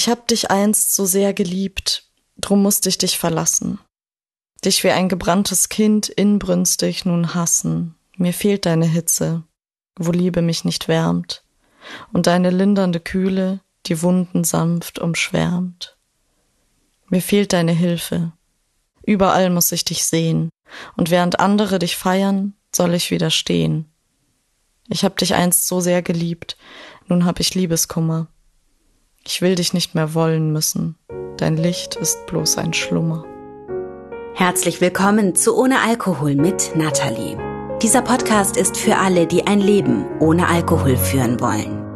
Ich hab dich einst so sehr geliebt, drum musste ich dich verlassen. Dich wie ein gebranntes Kind inbrünstig nun hassen. Mir fehlt deine Hitze, wo Liebe mich nicht wärmt, und deine lindernde Kühle, die Wunden sanft umschwärmt. Mir fehlt deine Hilfe. Überall muss ich dich sehen, und während andere dich feiern, soll ich widerstehen. Ich hab dich einst so sehr geliebt, nun hab ich Liebeskummer. Ich will dich nicht mehr wollen müssen, dein Licht ist bloß ein Schlummer. Herzlich willkommen zu Ohne Alkohol mit Nathalie. Dieser Podcast ist für alle, die ein Leben ohne Alkohol führen wollen.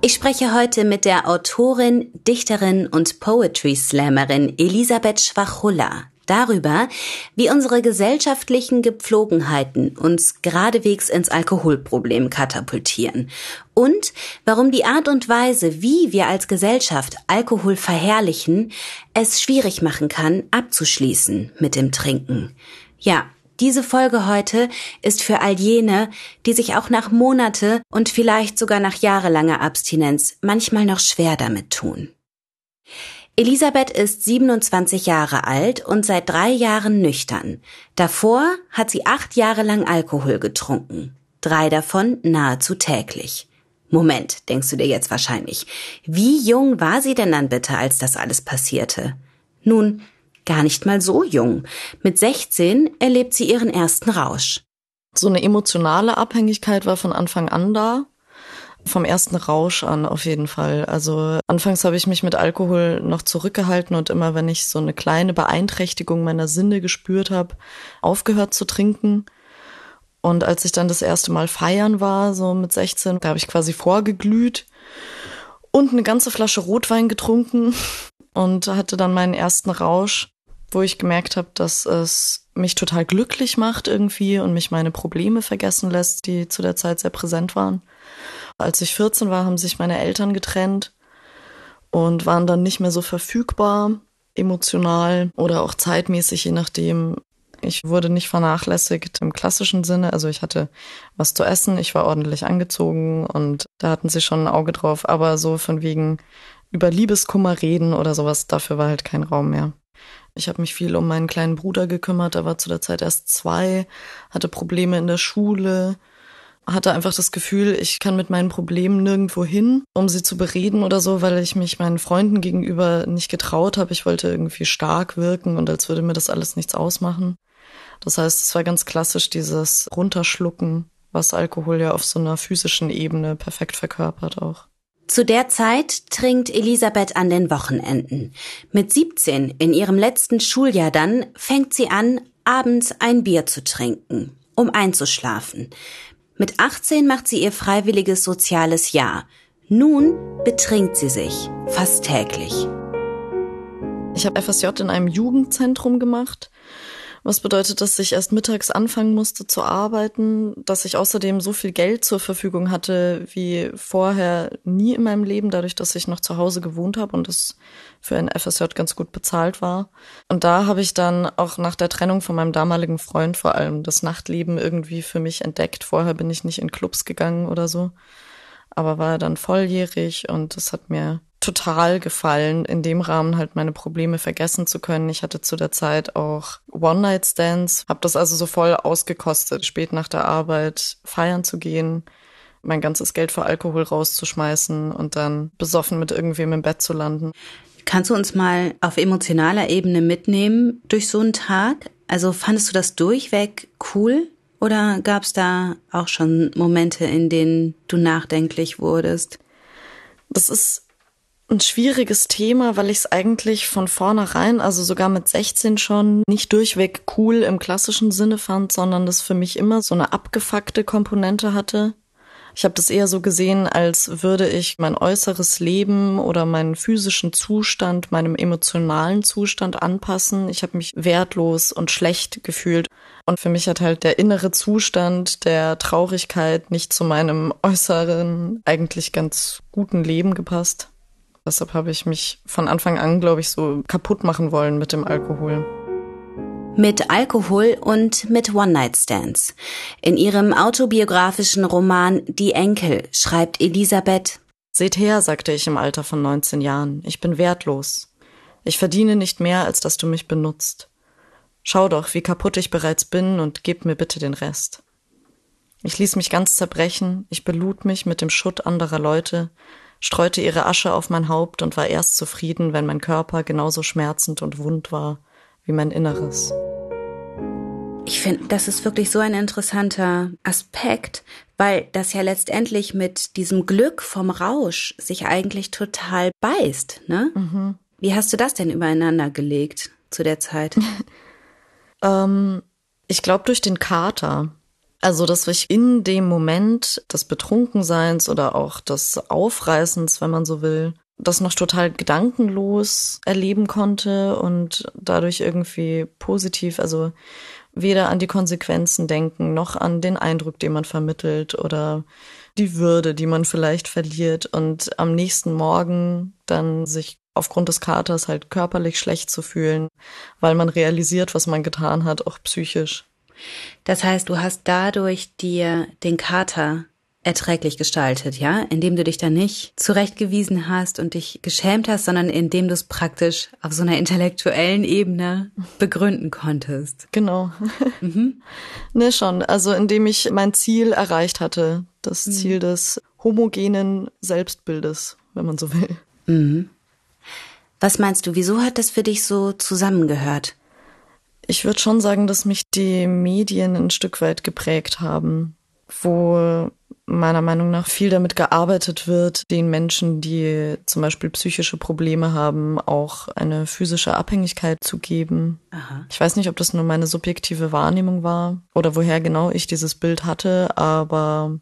Ich spreche heute mit der Autorin, Dichterin und Poetry Slammerin Elisabeth Schwachulla darüber, wie unsere gesellschaftlichen Gepflogenheiten uns geradewegs ins Alkoholproblem katapultieren und warum die Art und Weise, wie wir als Gesellschaft Alkohol verherrlichen, es schwierig machen kann, abzuschließen mit dem Trinken. Ja, diese Folge heute ist für all jene, die sich auch nach Monate und vielleicht sogar nach jahrelanger Abstinenz manchmal noch schwer damit tun. Elisabeth ist 27 Jahre alt und seit drei Jahren nüchtern. Davor hat sie acht Jahre lang Alkohol getrunken. Drei davon nahezu täglich. Moment, denkst du dir jetzt wahrscheinlich. Wie jung war sie denn dann bitte, als das alles passierte? Nun, gar nicht mal so jung. Mit 16 erlebt sie ihren ersten Rausch. So eine emotionale Abhängigkeit war von Anfang an da vom ersten Rausch an auf jeden Fall. Also anfangs habe ich mich mit Alkohol noch zurückgehalten und immer, wenn ich so eine kleine Beeinträchtigung meiner Sinne gespürt habe, aufgehört zu trinken. Und als ich dann das erste Mal feiern war, so mit 16, da habe ich quasi vorgeglüht und eine ganze Flasche Rotwein getrunken und hatte dann meinen ersten Rausch, wo ich gemerkt habe, dass es mich total glücklich macht irgendwie und mich meine Probleme vergessen lässt, die zu der Zeit sehr präsent waren. Als ich 14 war, haben sich meine Eltern getrennt und waren dann nicht mehr so verfügbar, emotional oder auch zeitmäßig, je nachdem. Ich wurde nicht vernachlässigt im klassischen Sinne. Also ich hatte was zu essen, ich war ordentlich angezogen und da hatten sie schon ein Auge drauf. Aber so von wegen über Liebeskummer reden oder sowas, dafür war halt kein Raum mehr. Ich habe mich viel um meinen kleinen Bruder gekümmert, der war zu der Zeit erst zwei, hatte Probleme in der Schule, hatte einfach das Gefühl, ich kann mit meinen Problemen nirgendwo hin, um sie zu bereden oder so, weil ich mich meinen Freunden gegenüber nicht getraut habe. Ich wollte irgendwie stark wirken und als würde mir das alles nichts ausmachen. Das heißt, es war ganz klassisch dieses Runterschlucken, was Alkohol ja auf so einer physischen Ebene perfekt verkörpert auch. Zu der Zeit trinkt Elisabeth an den Wochenenden. Mit 17, in ihrem letzten Schuljahr dann, fängt sie an, abends ein Bier zu trinken, um einzuschlafen. Mit 18 macht sie ihr freiwilliges soziales Jahr. Nun betrinkt sie sich fast täglich. Ich habe FSJ in einem Jugendzentrum gemacht was bedeutet, dass ich erst mittags anfangen musste zu arbeiten, dass ich außerdem so viel Geld zur Verfügung hatte wie vorher nie in meinem Leben, dadurch, dass ich noch zu Hause gewohnt habe und es für ein FSJ ganz gut bezahlt war. Und da habe ich dann auch nach der Trennung von meinem damaligen Freund vor allem das Nachtleben irgendwie für mich entdeckt. Vorher bin ich nicht in Clubs gegangen oder so, aber war dann volljährig und das hat mir total gefallen, in dem Rahmen halt meine Probleme vergessen zu können. Ich hatte zu der Zeit auch One-Night-Stands, habe das also so voll ausgekostet, spät nach der Arbeit feiern zu gehen, mein ganzes Geld für Alkohol rauszuschmeißen und dann besoffen mit irgendwem im Bett zu landen. Kannst du uns mal auf emotionaler Ebene mitnehmen durch so einen Tag? Also fandest du das durchweg cool? Oder gab es da auch schon Momente, in denen du nachdenklich wurdest? Das ist ein schwieriges Thema, weil ich es eigentlich von vornherein, also sogar mit 16 schon, nicht durchweg cool im klassischen Sinne fand, sondern das für mich immer so eine abgefuckte Komponente hatte. Ich habe das eher so gesehen, als würde ich mein äußeres Leben oder meinen physischen Zustand meinem emotionalen Zustand anpassen. Ich habe mich wertlos und schlecht gefühlt. Und für mich hat halt der innere Zustand der Traurigkeit nicht zu meinem äußeren, eigentlich ganz guten Leben gepasst. Deshalb habe ich mich von Anfang an, glaube ich, so kaputt machen wollen mit dem Alkohol. mit Alkohol und mit One-Night-Stands. In ihrem autobiografischen Roman Die Enkel schreibt Elisabeth Seht her, sagte ich im Alter von 19 Jahren, ich bin wertlos. Ich verdiene nicht mehr, als dass du mich benutzt. Schau doch, wie kaputt ich bereits bin und gib mir bitte den Rest. Ich ließ mich ganz zerbrechen, ich belud mich mit dem Schutt anderer Leute, streute ihre Asche auf mein Haupt und war erst zufrieden, wenn mein Körper genauso schmerzend und wund war wie mein Inneres. Ich finde, das ist wirklich so ein interessanter Aspekt, weil das ja letztendlich mit diesem Glück vom Rausch sich eigentlich total beißt, ne? Mhm. Wie hast du das denn übereinander gelegt zu der Zeit? ähm, ich glaube durch den Kater. Also, dass ich in dem Moment des Betrunkenseins oder auch des Aufreißens, wenn man so will, das noch total gedankenlos erleben konnte und dadurch irgendwie positiv, also weder an die Konsequenzen denken, noch an den Eindruck, den man vermittelt oder die Würde, die man vielleicht verliert und am nächsten Morgen dann sich aufgrund des Katers halt körperlich schlecht zu fühlen, weil man realisiert, was man getan hat, auch psychisch. Das heißt, du hast dadurch dir den Kater erträglich gestaltet, ja, indem du dich da nicht zurechtgewiesen hast und dich geschämt hast, sondern indem du es praktisch auf so einer intellektuellen Ebene begründen konntest. Genau. Mhm. ne, schon. Also indem ich mein Ziel erreicht hatte, das mhm. Ziel des homogenen Selbstbildes, wenn man so will. Mhm. Was meinst du, wieso hat das für dich so zusammengehört? Ich würde schon sagen, dass mich die Medien ein Stück weit geprägt haben, wo meiner Meinung nach viel damit gearbeitet wird, den Menschen, die zum Beispiel psychische Probleme haben, auch eine physische Abhängigkeit zu geben. Aha. Ich weiß nicht, ob das nur meine subjektive Wahrnehmung war oder woher genau ich dieses Bild hatte, aber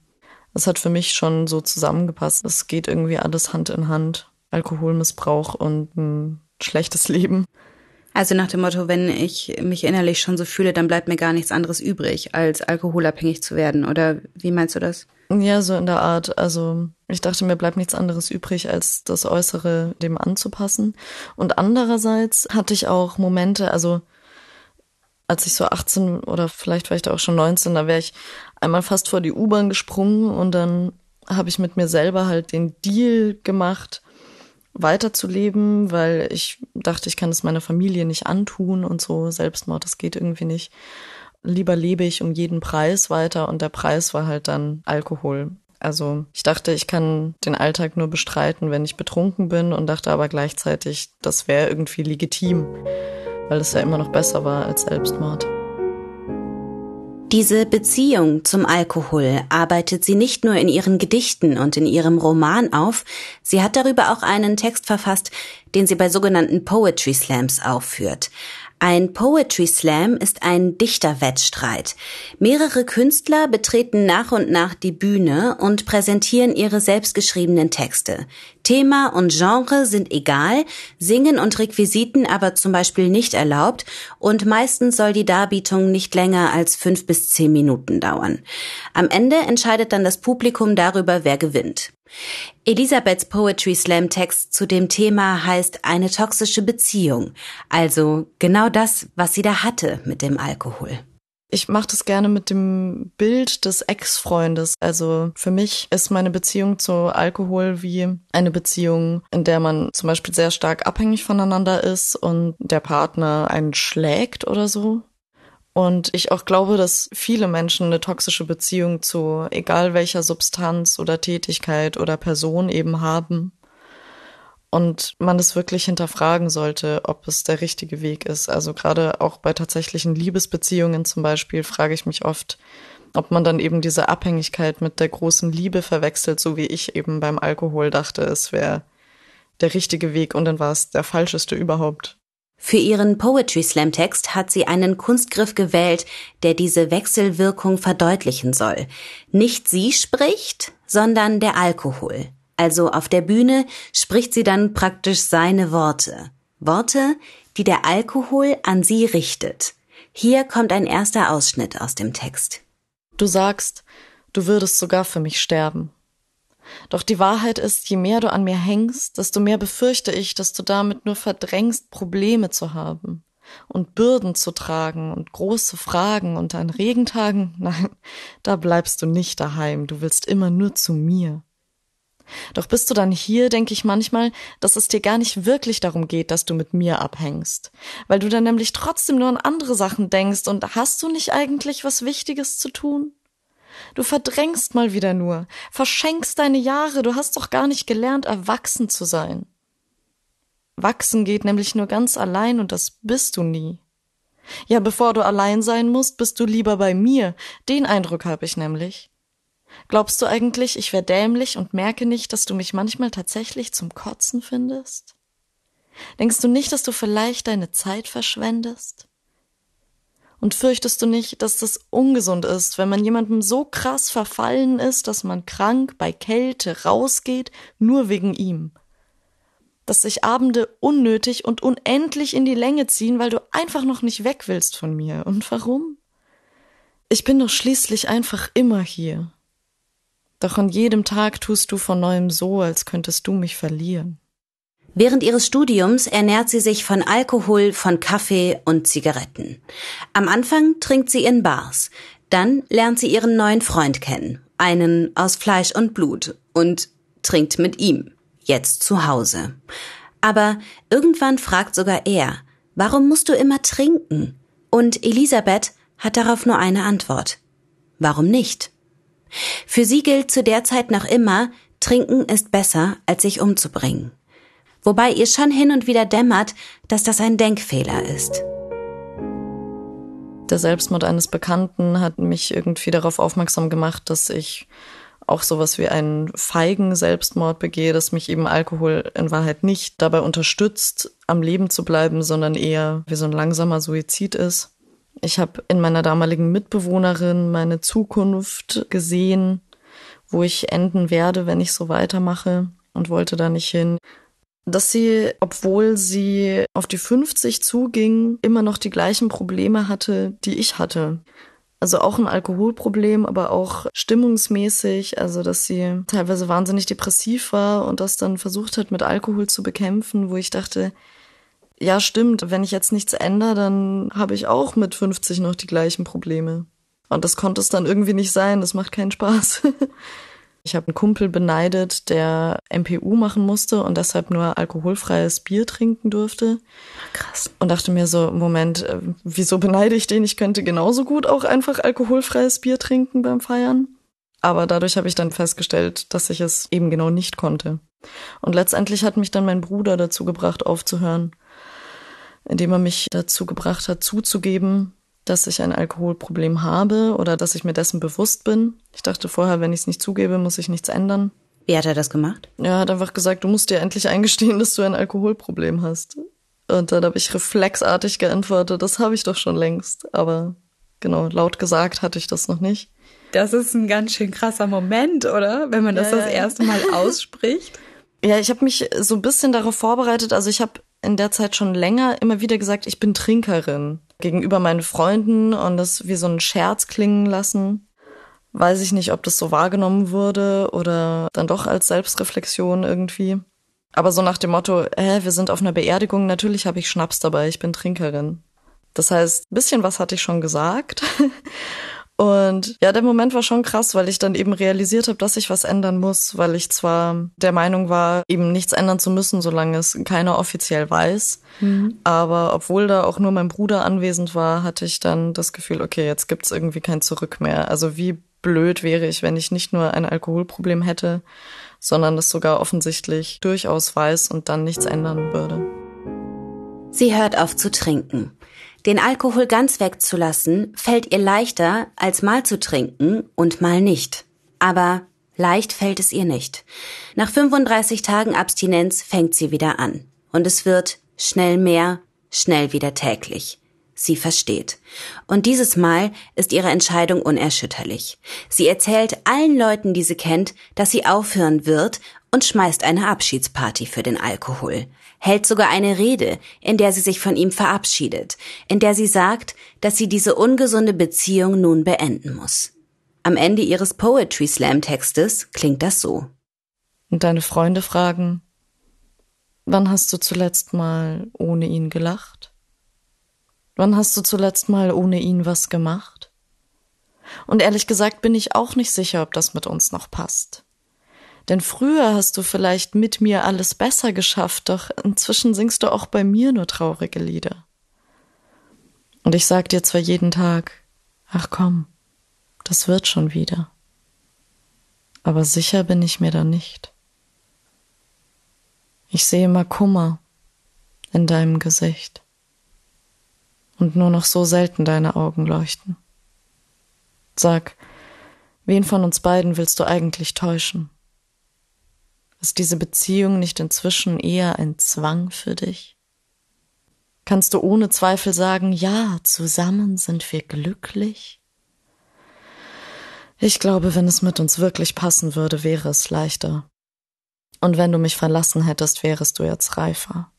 es hat für mich schon so zusammengepasst. Es geht irgendwie alles Hand in Hand. Alkoholmissbrauch und ein schlechtes Leben. Also nach dem Motto, wenn ich mich innerlich schon so fühle, dann bleibt mir gar nichts anderes übrig, als alkoholabhängig zu werden. Oder wie meinst du das? Ja, so in der Art. Also ich dachte, mir bleibt nichts anderes übrig, als das Äußere dem anzupassen. Und andererseits hatte ich auch Momente, also als ich so 18 oder vielleicht war ich da auch schon 19, da wäre ich einmal fast vor die U-Bahn gesprungen und dann habe ich mit mir selber halt den Deal gemacht, weiterzuleben, weil ich dachte, ich kann es meiner Familie nicht antun und so. Selbstmord, das geht irgendwie nicht. Lieber lebe ich um jeden Preis weiter und der Preis war halt dann Alkohol. Also ich dachte, ich kann den Alltag nur bestreiten, wenn ich betrunken bin und dachte aber gleichzeitig, das wäre irgendwie legitim, weil es ja immer noch besser war als Selbstmord. Diese Beziehung zum Alkohol arbeitet sie nicht nur in ihren Gedichten und in ihrem Roman auf, sie hat darüber auch einen Text verfasst, den sie bei sogenannten Poetry Slams aufführt. Ein Poetry Slam ist ein Dichterwettstreit. Mehrere Künstler betreten nach und nach die Bühne und präsentieren ihre selbstgeschriebenen Texte. Thema und Genre sind egal, Singen und Requisiten aber zum Beispiel nicht erlaubt und meistens soll die Darbietung nicht länger als fünf bis zehn Minuten dauern. Am Ende entscheidet dann das Publikum darüber, wer gewinnt. Elisabeths Poetry Slam Text zu dem Thema heißt eine toxische Beziehung, also genau das, was sie da hatte mit dem Alkohol. Ich mache das gerne mit dem Bild des Ex-Freundes. Also für mich ist meine Beziehung zu Alkohol wie eine Beziehung, in der man zum Beispiel sehr stark abhängig voneinander ist und der Partner einen schlägt oder so. Und ich auch glaube, dass viele Menschen eine toxische Beziehung zu egal welcher Substanz oder Tätigkeit oder Person eben haben. Und man es wirklich hinterfragen sollte, ob es der richtige Weg ist. Also gerade auch bei tatsächlichen Liebesbeziehungen zum Beispiel frage ich mich oft, ob man dann eben diese Abhängigkeit mit der großen Liebe verwechselt, so wie ich eben beim Alkohol dachte, es wäre der richtige Weg und dann war es der falscheste überhaupt. Für ihren Poetry Slam Text hat sie einen Kunstgriff gewählt, der diese Wechselwirkung verdeutlichen soll. Nicht sie spricht, sondern der Alkohol. Also auf der Bühne spricht sie dann praktisch seine Worte. Worte, die der Alkohol an sie richtet. Hier kommt ein erster Ausschnitt aus dem Text. Du sagst, du würdest sogar für mich sterben. Doch die Wahrheit ist, je mehr du an mir hängst, desto mehr befürchte ich, dass du damit nur verdrängst, Probleme zu haben. und Bürden zu tragen und große Fragen und an Regentagen, nein, da bleibst du nicht daheim, du willst immer nur zu mir. Doch bist du dann hier, denke ich manchmal, dass es dir gar nicht wirklich darum geht, dass du mit mir abhängst, weil du dann nämlich trotzdem nur an andere Sachen denkst und hast du nicht eigentlich was Wichtiges zu tun? Du verdrängst mal wieder nur, verschenkst deine Jahre, du hast doch gar nicht gelernt, erwachsen zu sein. Wachsen geht nämlich nur ganz allein und das bist du nie. Ja, bevor du allein sein musst, bist du lieber bei mir. Den Eindruck habe ich nämlich. Glaubst du eigentlich, ich wär dämlich und merke nicht, dass du mich manchmal tatsächlich zum Kotzen findest? Denkst du nicht, dass du vielleicht deine Zeit verschwendest? Und fürchtest du nicht, dass das ungesund ist, wenn man jemandem so krass verfallen ist, dass man krank bei Kälte rausgeht, nur wegen ihm? dass sich Abende unnötig und unendlich in die Länge ziehen, weil du einfach noch nicht weg willst von mir. Und warum? Ich bin doch schließlich einfach immer hier. Doch an jedem Tag tust du von neuem so, als könntest du mich verlieren. Während ihres Studiums ernährt sie sich von Alkohol, von Kaffee und Zigaretten. Am Anfang trinkt sie in Bars. Dann lernt sie ihren neuen Freund kennen. Einen aus Fleisch und Blut. Und trinkt mit ihm jetzt zu Hause. Aber irgendwann fragt sogar er, warum musst du immer trinken? Und Elisabeth hat darauf nur eine Antwort. Warum nicht? Für sie gilt zu der Zeit noch immer, trinken ist besser, als sich umzubringen. Wobei ihr schon hin und wieder dämmert, dass das ein Denkfehler ist. Der Selbstmord eines Bekannten hat mich irgendwie darauf aufmerksam gemacht, dass ich auch sowas wie einen feigen Selbstmord begehe, dass mich eben Alkohol in Wahrheit nicht dabei unterstützt, am Leben zu bleiben, sondern eher wie so ein langsamer Suizid ist. Ich habe in meiner damaligen Mitbewohnerin meine Zukunft gesehen, wo ich enden werde, wenn ich so weitermache und wollte da nicht hin. Dass sie, obwohl sie auf die 50 zuging, immer noch die gleichen Probleme hatte, die ich hatte. Also auch ein Alkoholproblem, aber auch stimmungsmäßig, also dass sie teilweise wahnsinnig depressiv war und das dann versucht hat, mit Alkohol zu bekämpfen, wo ich dachte, ja stimmt, wenn ich jetzt nichts ändere, dann habe ich auch mit 50 noch die gleichen Probleme. Und das konnte es dann irgendwie nicht sein, das macht keinen Spaß. Ich habe einen Kumpel beneidet, der MPU machen musste und deshalb nur alkoholfreies Bier trinken durfte. Krass. Und dachte mir so, Moment, äh, wieso beneide ich den? Ich könnte genauso gut auch einfach alkoholfreies Bier trinken beim Feiern. Aber dadurch habe ich dann festgestellt, dass ich es eben genau nicht konnte. Und letztendlich hat mich dann mein Bruder dazu gebracht, aufzuhören, indem er mich dazu gebracht hat, zuzugeben, dass ich ein Alkoholproblem habe oder dass ich mir dessen bewusst bin. Ich dachte vorher, wenn ich es nicht zugebe, muss ich nichts ändern. Wie hat er das gemacht? Er hat einfach gesagt, du musst dir endlich eingestehen, dass du ein Alkoholproblem hast. Und dann habe ich reflexartig geantwortet, das habe ich doch schon längst. Aber genau, laut gesagt hatte ich das noch nicht. Das ist ein ganz schön krasser Moment, oder? Wenn man das ja, das erste Mal ausspricht. Ja, ich habe mich so ein bisschen darauf vorbereitet. Also ich habe in der Zeit schon länger immer wieder gesagt, ich bin Trinkerin gegenüber meinen Freunden und das wie so ein Scherz klingen lassen. Weiß ich nicht, ob das so wahrgenommen wurde oder dann doch als Selbstreflexion irgendwie. Aber so nach dem Motto, hä, wir sind auf einer Beerdigung, natürlich habe ich Schnaps dabei, ich bin Trinkerin. Das heißt, bisschen was hatte ich schon gesagt. Und ja, der Moment war schon krass, weil ich dann eben realisiert habe, dass ich was ändern muss, weil ich zwar der Meinung war, eben nichts ändern zu müssen, solange es keiner offiziell weiß. Mhm. Aber obwohl da auch nur mein Bruder anwesend war, hatte ich dann das Gefühl, okay, jetzt gibt's irgendwie kein Zurück mehr. Also wie blöd wäre ich, wenn ich nicht nur ein Alkoholproblem hätte, sondern das sogar offensichtlich durchaus weiß und dann nichts ändern würde. Sie hört auf zu trinken. Den Alkohol ganz wegzulassen, fällt ihr leichter, als mal zu trinken und mal nicht. Aber leicht fällt es ihr nicht. Nach 35 Tagen Abstinenz fängt sie wieder an. Und es wird schnell mehr, schnell wieder täglich. Sie versteht. Und dieses Mal ist ihre Entscheidung unerschütterlich. Sie erzählt allen Leuten, die sie kennt, dass sie aufhören wird und schmeißt eine Abschiedsparty für den Alkohol hält sogar eine Rede, in der sie sich von ihm verabschiedet, in der sie sagt, dass sie diese ungesunde Beziehung nun beenden muss. Am Ende ihres Poetry Slam Textes klingt das so. Und deine Freunde fragen, wann hast du zuletzt mal ohne ihn gelacht? Wann hast du zuletzt mal ohne ihn was gemacht? Und ehrlich gesagt bin ich auch nicht sicher, ob das mit uns noch passt. Denn früher hast du vielleicht mit mir alles besser geschafft, doch inzwischen singst du auch bei mir nur traurige Lieder. Und ich sag dir zwar jeden Tag, ach komm, das wird schon wieder. Aber sicher bin ich mir da nicht. Ich sehe immer Kummer in deinem Gesicht und nur noch so selten deine Augen leuchten. Sag, wen von uns beiden willst du eigentlich täuschen? Ist diese Beziehung nicht inzwischen eher ein Zwang für dich? Kannst du ohne Zweifel sagen, ja, zusammen sind wir glücklich? Ich glaube, wenn es mit uns wirklich passen würde, wäre es leichter. Und wenn du mich verlassen hättest, wärest du jetzt reifer.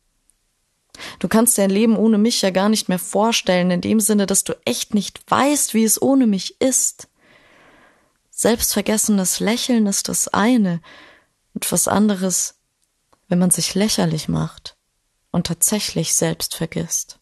Du kannst dein Leben ohne mich ja gar nicht mehr vorstellen, in dem Sinne, dass du echt nicht weißt, wie es ohne mich ist. Selbstvergessenes Lächeln ist das eine, und was anderes, wenn man sich lächerlich macht und tatsächlich selbst vergisst.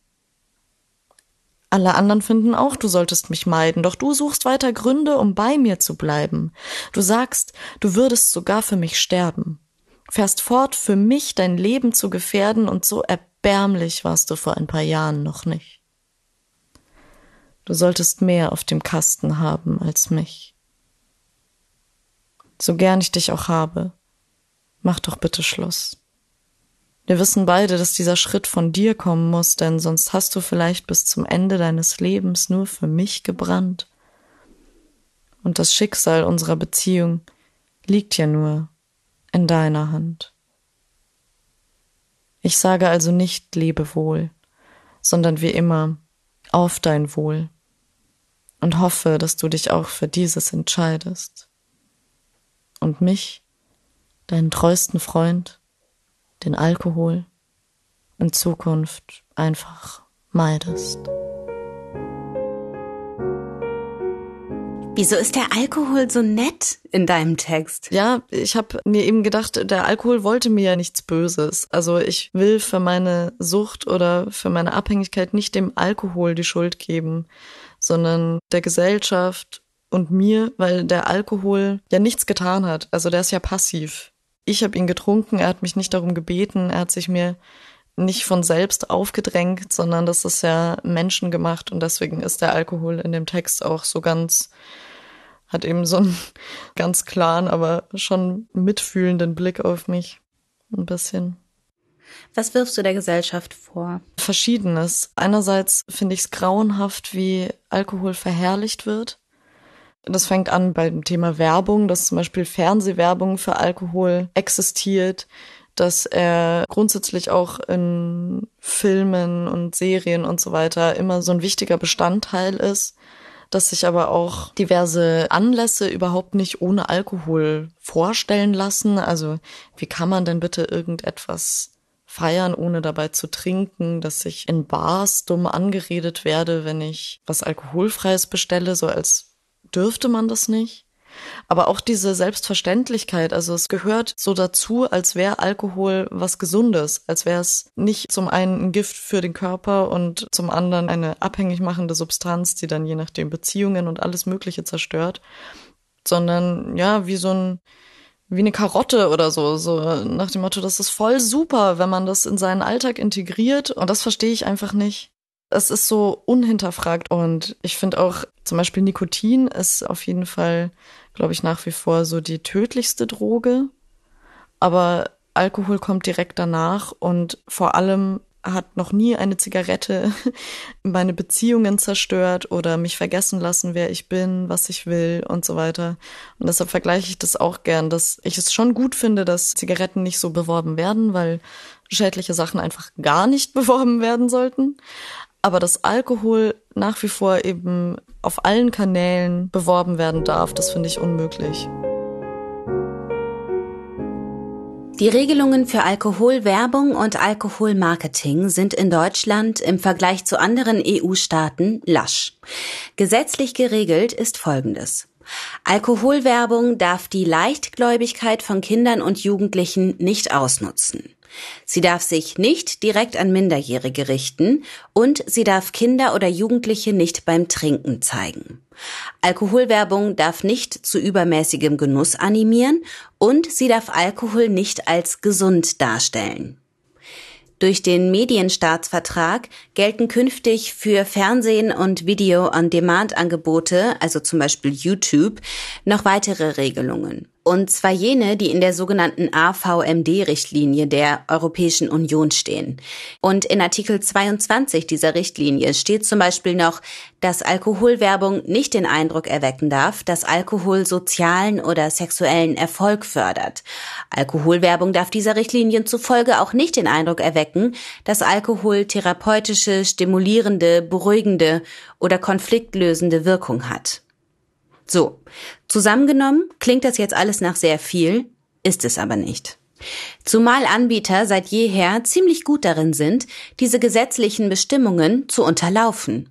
Alle anderen finden auch, du solltest mich meiden, doch du suchst weiter Gründe, um bei mir zu bleiben. Du sagst, du würdest sogar für mich sterben, fährst fort, für mich dein Leben zu gefährden, und so erbärmlich warst du vor ein paar Jahren noch nicht. Du solltest mehr auf dem Kasten haben als mich. So gern ich dich auch habe, mach doch bitte Schluss. Wir wissen beide, dass dieser Schritt von dir kommen muss, denn sonst hast du vielleicht bis zum Ende deines Lebens nur für mich gebrannt. Und das Schicksal unserer Beziehung liegt ja nur in deiner Hand. Ich sage also nicht lebe wohl, sondern wie immer auf dein Wohl und hoffe, dass du dich auch für dieses entscheidest. Und mich, deinen treuesten Freund, den Alkohol in Zukunft einfach meidest. Wieso ist der Alkohol so nett in deinem Text? Ja, ich habe mir eben gedacht, der Alkohol wollte mir ja nichts Böses. Also ich will für meine Sucht oder für meine Abhängigkeit nicht dem Alkohol die Schuld geben, sondern der Gesellschaft und mir, weil der Alkohol ja nichts getan hat. Also der ist ja passiv ich habe ihn getrunken, er hat mich nicht darum gebeten, er hat sich mir nicht von selbst aufgedrängt, sondern das ist ja menschengemacht und deswegen ist der Alkohol in dem Text auch so ganz, hat eben so einen ganz klaren, aber schon mitfühlenden Blick auf mich. Ein bisschen. Was wirfst du der Gesellschaft vor? Verschiedenes. Einerseits finde ich es grauenhaft, wie Alkohol verherrlicht wird. Das fängt an beim Thema Werbung, dass zum Beispiel Fernsehwerbung für Alkohol existiert, dass er grundsätzlich auch in Filmen und Serien und so weiter immer so ein wichtiger Bestandteil ist, dass sich aber auch diverse Anlässe überhaupt nicht ohne Alkohol vorstellen lassen. Also wie kann man denn bitte irgendetwas feiern, ohne dabei zu trinken, dass ich in Bars dumm angeredet werde, wenn ich was Alkoholfreies bestelle, so als dürfte man das nicht. Aber auch diese Selbstverständlichkeit, also es gehört so dazu, als wäre Alkohol was Gesundes, als wäre es nicht zum einen ein Gift für den Körper und zum anderen eine abhängig machende Substanz, die dann je nachdem Beziehungen und alles Mögliche zerstört, sondern ja, wie so ein, wie eine Karotte oder so, so nach dem Motto, das ist voll super, wenn man das in seinen Alltag integriert und das verstehe ich einfach nicht. Es ist so unhinterfragt und ich finde auch zum Beispiel Nikotin ist auf jeden Fall, glaube ich, nach wie vor so die tödlichste Droge. Aber Alkohol kommt direkt danach und vor allem hat noch nie eine Zigarette meine Beziehungen zerstört oder mich vergessen lassen, wer ich bin, was ich will und so weiter. Und deshalb vergleiche ich das auch gern, dass ich es schon gut finde, dass Zigaretten nicht so beworben werden, weil schädliche Sachen einfach gar nicht beworben werden sollten aber dass Alkohol nach wie vor eben auf allen Kanälen beworben werden darf, das finde ich unmöglich. Die Regelungen für Alkoholwerbung und Alkoholmarketing sind in Deutschland im Vergleich zu anderen EU-Staaten lasch. Gesetzlich geregelt ist Folgendes. Alkoholwerbung darf die Leichtgläubigkeit von Kindern und Jugendlichen nicht ausnutzen. Sie darf sich nicht direkt an Minderjährige richten und sie darf Kinder oder Jugendliche nicht beim Trinken zeigen. Alkoholwerbung darf nicht zu übermäßigem Genuss animieren und sie darf Alkohol nicht als gesund darstellen. Durch den Medienstaatsvertrag gelten künftig für Fernsehen und Video-on-Demand-Angebote, also zum Beispiel YouTube, noch weitere Regelungen. Und zwar jene, die in der sogenannten AVMD-Richtlinie der Europäischen Union stehen. Und in Artikel 22 dieser Richtlinie steht zum Beispiel noch, dass Alkoholwerbung nicht den Eindruck erwecken darf, dass Alkohol sozialen oder sexuellen Erfolg fördert. Alkoholwerbung darf dieser Richtlinien zufolge auch nicht den Eindruck erwecken, dass Alkohol therapeutische, stimulierende, beruhigende oder konfliktlösende Wirkung hat. So, zusammengenommen klingt das jetzt alles nach sehr viel, ist es aber nicht. Zumal Anbieter seit jeher ziemlich gut darin sind, diese gesetzlichen Bestimmungen zu unterlaufen.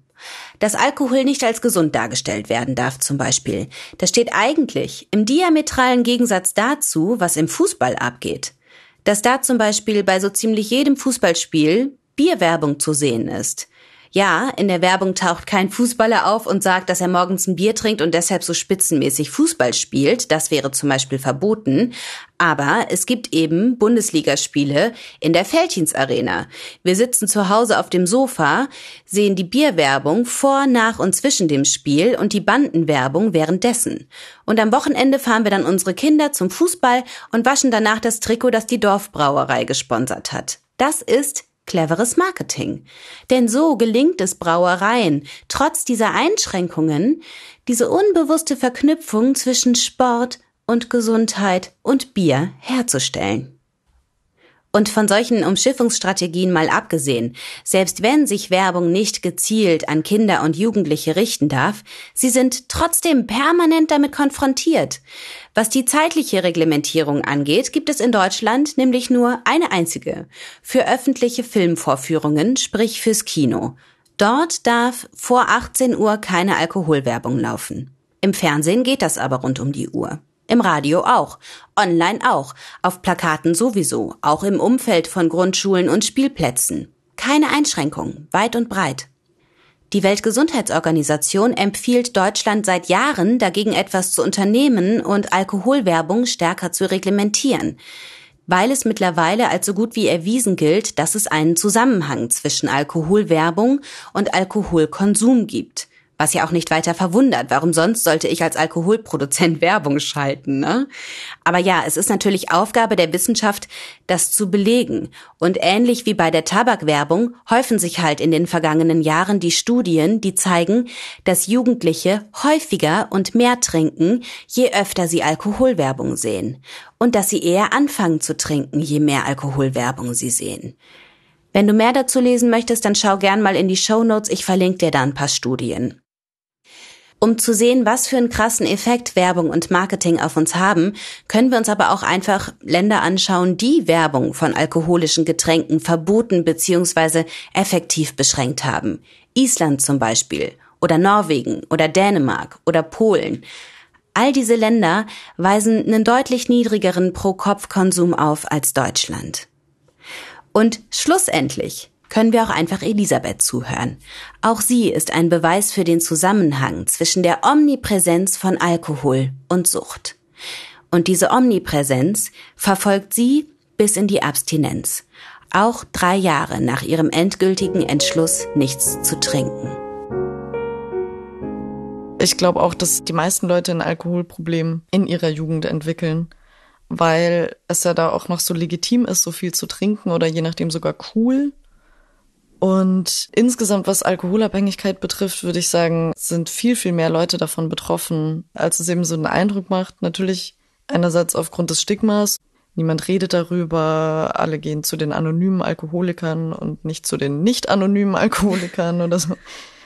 Dass Alkohol nicht als gesund dargestellt werden darf zum Beispiel, das steht eigentlich im diametralen Gegensatz dazu, was im Fußball abgeht. Dass da zum Beispiel bei so ziemlich jedem Fußballspiel Bierwerbung zu sehen ist, ja, in der Werbung taucht kein Fußballer auf und sagt, dass er morgens ein Bier trinkt und deshalb so spitzenmäßig Fußball spielt. Das wäre zum Beispiel verboten. Aber es gibt eben Bundesligaspiele in der Feldchins Arena. Wir sitzen zu Hause auf dem Sofa, sehen die Bierwerbung vor, nach und zwischen dem Spiel und die Bandenwerbung währenddessen. Und am Wochenende fahren wir dann unsere Kinder zum Fußball und waschen danach das Trikot, das die Dorfbrauerei gesponsert hat. Das ist cleveres Marketing. Denn so gelingt es Brauereien, trotz dieser Einschränkungen, diese unbewusste Verknüpfung zwischen Sport und Gesundheit und Bier herzustellen. Und von solchen Umschiffungsstrategien mal abgesehen, selbst wenn sich Werbung nicht gezielt an Kinder und Jugendliche richten darf, sie sind trotzdem permanent damit konfrontiert. Was die zeitliche Reglementierung angeht, gibt es in Deutschland nämlich nur eine einzige. Für öffentliche Filmvorführungen, sprich fürs Kino. Dort darf vor 18 Uhr keine Alkoholwerbung laufen. Im Fernsehen geht das aber rund um die Uhr. Im Radio auch, online auch, auf Plakaten sowieso, auch im Umfeld von Grundschulen und Spielplätzen. Keine Einschränkung, weit und breit. Die Weltgesundheitsorganisation empfiehlt Deutschland seit Jahren dagegen etwas zu unternehmen und Alkoholwerbung stärker zu reglementieren, weil es mittlerweile als so gut wie erwiesen gilt, dass es einen Zusammenhang zwischen Alkoholwerbung und Alkoholkonsum gibt. Was ja auch nicht weiter verwundert. Warum sonst sollte ich als Alkoholproduzent Werbung schalten? Ne? Aber ja, es ist natürlich Aufgabe der Wissenschaft, das zu belegen. Und ähnlich wie bei der Tabakwerbung häufen sich halt in den vergangenen Jahren die Studien, die zeigen, dass Jugendliche häufiger und mehr trinken, je öfter sie Alkoholwerbung sehen. Und dass sie eher anfangen zu trinken, je mehr Alkoholwerbung sie sehen. Wenn du mehr dazu lesen möchtest, dann schau gern mal in die Show Notes. Ich verlinke dir da ein paar Studien. Um zu sehen, was für einen krassen Effekt Werbung und Marketing auf uns haben, können wir uns aber auch einfach Länder anschauen, die Werbung von alkoholischen Getränken verboten bzw. effektiv beschränkt haben. Island zum Beispiel oder Norwegen oder Dänemark oder Polen. All diese Länder weisen einen deutlich niedrigeren Pro-Kopf-Konsum auf als Deutschland. Und schlussendlich können wir auch einfach Elisabeth zuhören. Auch sie ist ein Beweis für den Zusammenhang zwischen der Omnipräsenz von Alkohol und Sucht. Und diese Omnipräsenz verfolgt sie bis in die Abstinenz, auch drei Jahre nach ihrem endgültigen Entschluss, nichts zu trinken. Ich glaube auch, dass die meisten Leute ein Alkoholproblem in ihrer Jugend entwickeln, weil es ja da auch noch so legitim ist, so viel zu trinken oder je nachdem sogar cool. Und insgesamt, was Alkoholabhängigkeit betrifft, würde ich sagen, sind viel, viel mehr Leute davon betroffen, als es eben so einen Eindruck macht. Natürlich einerseits aufgrund des Stigmas. Niemand redet darüber, alle gehen zu den anonymen Alkoholikern und nicht zu den nicht anonymen Alkoholikern oder so.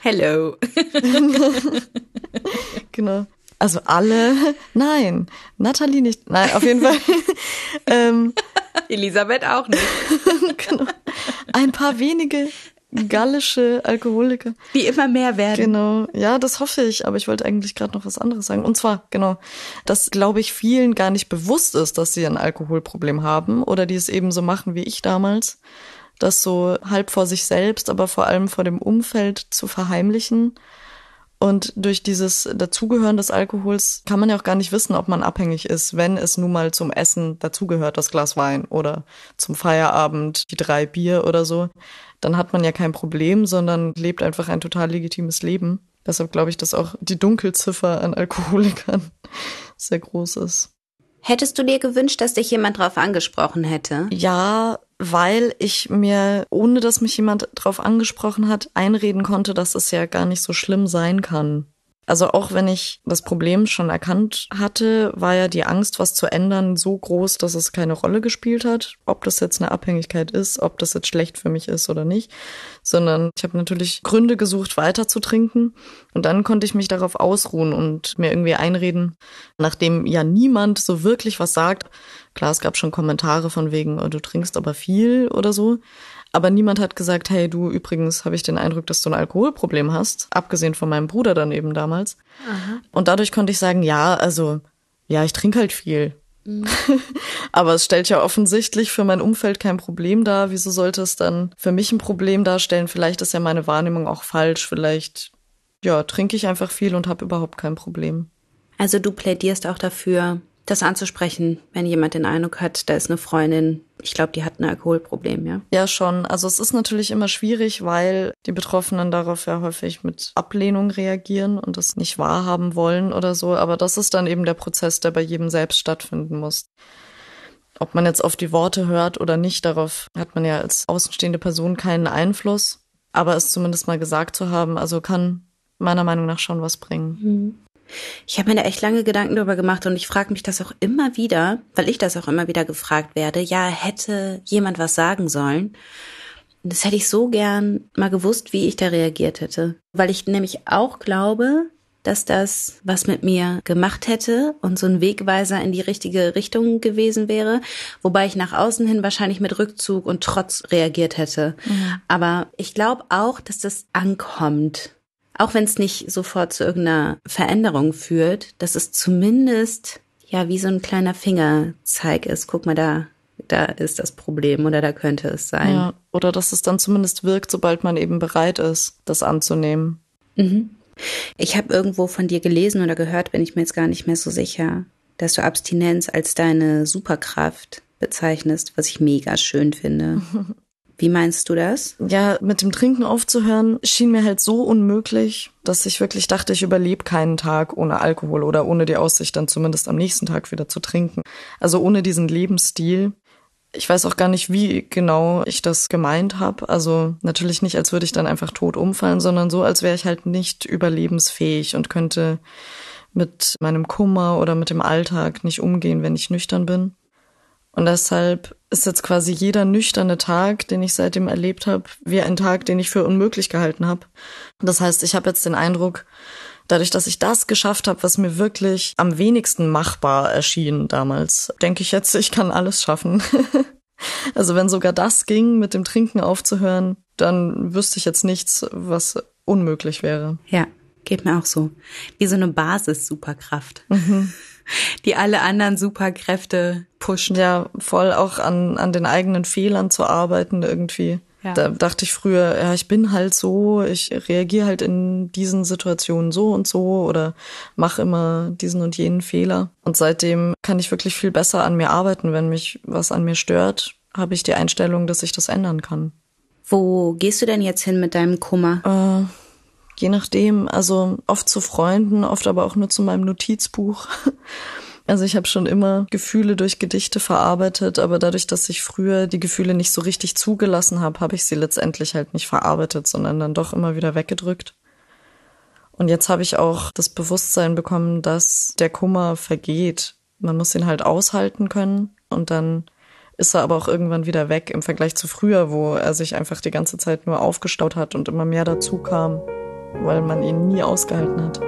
Hello. genau. Also alle, nein, Nathalie nicht, nein, auf jeden Fall. ähm, Elisabeth auch nicht. genau. Ein paar wenige gallische Alkoholiker. Die immer mehr werden. Genau. Ja, das hoffe ich. Aber ich wollte eigentlich gerade noch was anderes sagen. Und zwar, genau, dass, glaube ich, vielen gar nicht bewusst ist, dass sie ein Alkoholproblem haben oder die es eben so machen wie ich damals. Das so halb vor sich selbst, aber vor allem vor dem Umfeld zu verheimlichen und durch dieses Dazugehören des Alkohols kann man ja auch gar nicht wissen, ob man abhängig ist, wenn es nun mal zum Essen dazugehört, das Glas Wein oder zum Feierabend die drei Bier oder so. Dann hat man ja kein Problem, sondern lebt einfach ein total legitimes Leben. Deshalb glaube ich, dass auch die Dunkelziffer an Alkoholikern sehr groß ist. Hättest du dir gewünscht, dass dich jemand darauf angesprochen hätte? Ja, weil ich mir, ohne dass mich jemand darauf angesprochen hat, einreden konnte, dass es ja gar nicht so schlimm sein kann. Also auch wenn ich das Problem schon erkannt hatte, war ja die Angst, was zu ändern, so groß, dass es keine Rolle gespielt hat, ob das jetzt eine Abhängigkeit ist, ob das jetzt schlecht für mich ist oder nicht, sondern ich habe natürlich Gründe gesucht, weiter zu trinken und dann konnte ich mich darauf ausruhen und mir irgendwie einreden, nachdem ja niemand so wirklich was sagt. Klar, es gab schon Kommentare von wegen, oh, du trinkst aber viel oder so, aber niemand hat gesagt, hey, du übrigens habe ich den Eindruck, dass du ein Alkoholproblem hast, abgesehen von meinem Bruder dann eben damals. Aha. Und dadurch konnte ich sagen, ja, also, ja, ich trinke halt viel. Mhm. Aber es stellt ja offensichtlich für mein Umfeld kein Problem dar. Wieso sollte es dann für mich ein Problem darstellen? Vielleicht ist ja meine Wahrnehmung auch falsch. Vielleicht, ja, trinke ich einfach viel und habe überhaupt kein Problem. Also du plädierst auch dafür, das anzusprechen, wenn jemand den Eindruck hat, da ist eine Freundin, ich glaube, die hat ein Alkoholproblem, ja? Ja, schon. Also es ist natürlich immer schwierig, weil die Betroffenen darauf ja häufig mit Ablehnung reagieren und das nicht wahrhaben wollen oder so. Aber das ist dann eben der Prozess, der bei jedem selbst stattfinden muss. Ob man jetzt auf die Worte hört oder nicht, darauf hat man ja als außenstehende Person keinen Einfluss. Aber es zumindest mal gesagt zu haben, also kann meiner Meinung nach schon was bringen. Mhm. Ich habe mir da echt lange Gedanken darüber gemacht und ich frage mich das auch immer wieder, weil ich das auch immer wieder gefragt werde. Ja, hätte jemand was sagen sollen? Das hätte ich so gern mal gewusst, wie ich da reagiert hätte. Weil ich nämlich auch glaube, dass das was mit mir gemacht hätte und so ein Wegweiser in die richtige Richtung gewesen wäre, wobei ich nach außen hin wahrscheinlich mit Rückzug und Trotz reagiert hätte. Mhm. Aber ich glaube auch, dass das ankommt auch wenn es nicht sofort zu irgendeiner Veränderung führt, dass es zumindest ja wie so ein kleiner Fingerzeig ist. Guck mal da, da ist das Problem oder da könnte es sein. Ja, oder dass es dann zumindest wirkt, sobald man eben bereit ist, das anzunehmen. Mhm. Ich habe irgendwo von dir gelesen oder gehört, bin ich mir jetzt gar nicht mehr so sicher, dass du Abstinenz als deine Superkraft bezeichnest, was ich mega schön finde. Wie meinst du das? Ja, mit dem Trinken aufzuhören schien mir halt so unmöglich, dass ich wirklich dachte, ich überlebe keinen Tag ohne Alkohol oder ohne die Aussicht, dann zumindest am nächsten Tag wieder zu trinken. Also ohne diesen Lebensstil. Ich weiß auch gar nicht, wie genau ich das gemeint habe. Also natürlich nicht, als würde ich dann einfach tot umfallen, sondern so, als wäre ich halt nicht überlebensfähig und könnte mit meinem Kummer oder mit dem Alltag nicht umgehen, wenn ich nüchtern bin. Und deshalb ist jetzt quasi jeder nüchterne Tag, den ich seitdem erlebt habe, wie ein Tag, den ich für unmöglich gehalten habe. Das heißt, ich habe jetzt den Eindruck, dadurch, dass ich das geschafft habe, was mir wirklich am wenigsten machbar erschien damals, denke ich jetzt, ich kann alles schaffen. also wenn sogar das ging, mit dem Trinken aufzuhören, dann wüsste ich jetzt nichts, was unmöglich wäre. Ja, geht mir auch so. Wie so eine Basis-Superkraft. Mhm die alle anderen Superkräfte pushen. Ja, voll auch an, an den eigenen Fehlern zu arbeiten irgendwie. Ja. Da dachte ich früher, ja, ich bin halt so, ich reagiere halt in diesen Situationen so und so oder mache immer diesen und jenen Fehler. Und seitdem kann ich wirklich viel besser an mir arbeiten. Wenn mich was an mir stört, habe ich die Einstellung, dass ich das ändern kann. Wo gehst du denn jetzt hin mit deinem Kummer? Je nachdem, also oft zu Freunden, oft aber auch nur zu meinem Notizbuch. Also ich habe schon immer Gefühle durch Gedichte verarbeitet, aber dadurch, dass ich früher die Gefühle nicht so richtig zugelassen habe, habe ich sie letztendlich halt nicht verarbeitet, sondern dann doch immer wieder weggedrückt. Und jetzt habe ich auch das Bewusstsein bekommen, dass der Kummer vergeht. Man muss ihn halt aushalten können und dann ist er aber auch irgendwann wieder weg im Vergleich zu früher, wo er sich einfach die ganze Zeit nur aufgestaut hat und immer mehr dazu kam weil man ihn nie ausgehalten hat.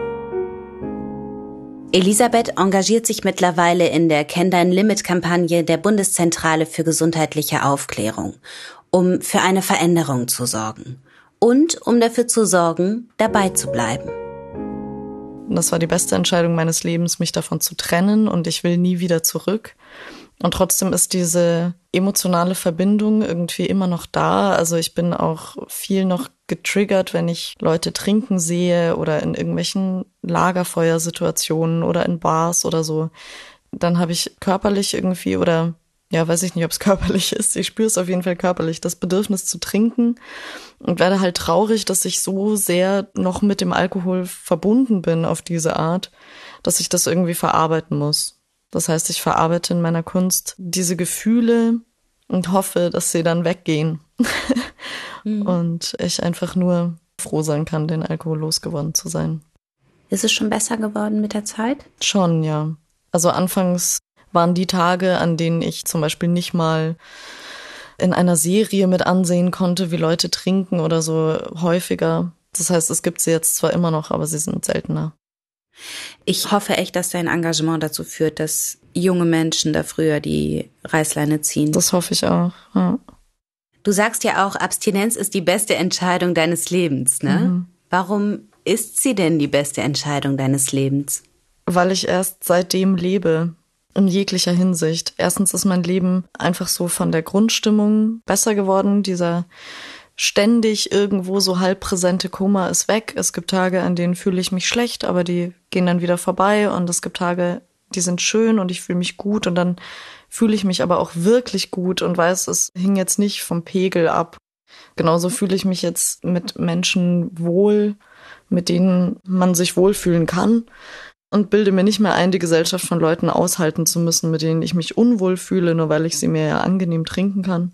Elisabeth engagiert sich mittlerweile in der Kenn dein Limit Kampagne der Bundeszentrale für gesundheitliche Aufklärung, um für eine Veränderung zu sorgen. und um dafür zu sorgen, dabei zu bleiben. Das war die beste Entscheidung meines Lebens, mich davon zu trennen und ich will nie wieder zurück. Und trotzdem ist diese emotionale Verbindung irgendwie immer noch da. Also ich bin auch viel noch getriggert, wenn ich Leute trinken sehe oder in irgendwelchen Lagerfeuersituationen oder in Bars oder so. Dann habe ich körperlich irgendwie oder ja, weiß ich nicht, ob es körperlich ist. Ich spüre es auf jeden Fall körperlich, das Bedürfnis zu trinken und werde halt traurig, dass ich so sehr noch mit dem Alkohol verbunden bin auf diese Art, dass ich das irgendwie verarbeiten muss. Das heißt, ich verarbeite in meiner Kunst diese Gefühle und hoffe, dass sie dann weggehen. mhm. Und ich einfach nur froh sein kann, den Alkohol losgeworden zu sein. Ist es schon besser geworden mit der Zeit? Schon, ja. Also anfangs waren die Tage, an denen ich zum Beispiel nicht mal in einer Serie mit ansehen konnte, wie Leute trinken oder so häufiger. Das heißt, es gibt sie jetzt zwar immer noch, aber sie sind seltener. Ich hoffe echt, dass dein Engagement dazu führt, dass junge Menschen da früher die Reißleine ziehen. Das hoffe ich auch. Ja. Du sagst ja auch, Abstinenz ist die beste Entscheidung deines Lebens, ne? Mhm. Warum ist sie denn die beste Entscheidung deines Lebens? Weil ich erst seitdem lebe. In jeglicher Hinsicht. Erstens ist mein Leben einfach so von der Grundstimmung besser geworden. Dieser ständig irgendwo so halb präsente Koma ist weg. Es gibt Tage, an denen fühle ich mich schlecht, aber die gehen dann wieder vorbei und es gibt Tage, die sind schön und ich fühle mich gut und dann fühle ich mich aber auch wirklich gut und weiß, es hing jetzt nicht vom Pegel ab. Genauso fühle ich mich jetzt mit Menschen wohl, mit denen man sich wohlfühlen kann und bilde mir nicht mehr ein, die Gesellschaft von Leuten aushalten zu müssen, mit denen ich mich unwohl fühle, nur weil ich sie mir ja angenehm trinken kann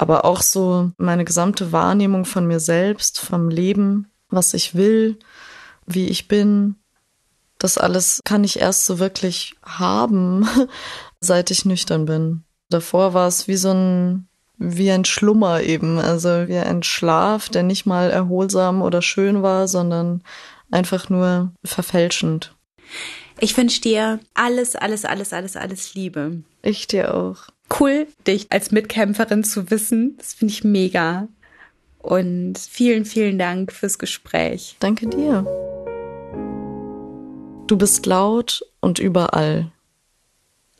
aber auch so meine gesamte Wahrnehmung von mir selbst, vom Leben, was ich will, wie ich bin, das alles kann ich erst so wirklich haben, seit ich nüchtern bin. Davor war es wie so ein, wie ein Schlummer eben, also wie ein Schlaf, der nicht mal erholsam oder schön war, sondern einfach nur verfälschend. Ich wünsche dir alles, alles, alles, alles, alles Liebe. Ich dir auch cool, dich als Mitkämpferin zu wissen. Das finde ich mega. Und vielen, vielen Dank fürs Gespräch. Danke dir. Du bist laut und überall.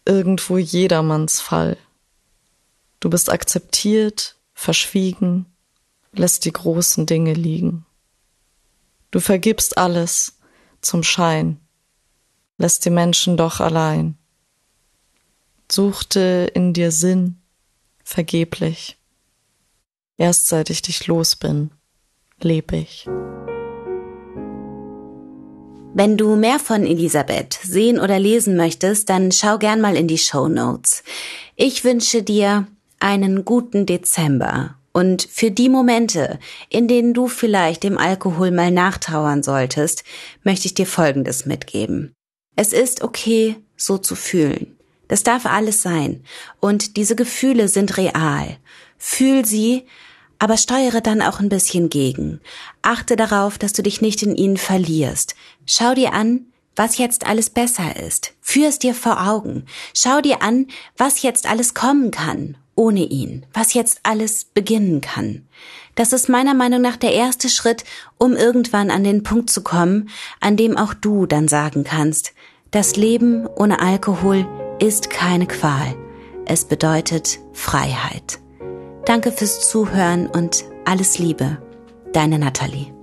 Irgendwo jedermanns Fall. Du bist akzeptiert, verschwiegen, lässt die großen Dinge liegen. Du vergibst alles zum Schein, lässt die Menschen doch allein suchte in dir Sinn, vergeblich. Erst seit ich dich los bin, leb ich. Wenn du mehr von Elisabeth sehen oder lesen möchtest, dann schau gern mal in die Show Notes. Ich wünsche dir einen guten Dezember und für die Momente, in denen du vielleicht dem Alkohol mal nachtrauern solltest, möchte ich dir Folgendes mitgeben. Es ist okay, so zu fühlen. Das darf alles sein. Und diese Gefühle sind real. Fühl sie, aber steuere dann auch ein bisschen gegen. Achte darauf, dass du dich nicht in ihnen verlierst. Schau dir an, was jetzt alles besser ist. Führ es dir vor Augen. Schau dir an, was jetzt alles kommen kann ohne ihn, was jetzt alles beginnen kann. Das ist meiner Meinung nach der erste Schritt, um irgendwann an den Punkt zu kommen, an dem auch du dann sagen kannst, das Leben ohne Alkohol ist keine Qual. Es bedeutet Freiheit. Danke fürs Zuhören und alles Liebe. Deine Natalie.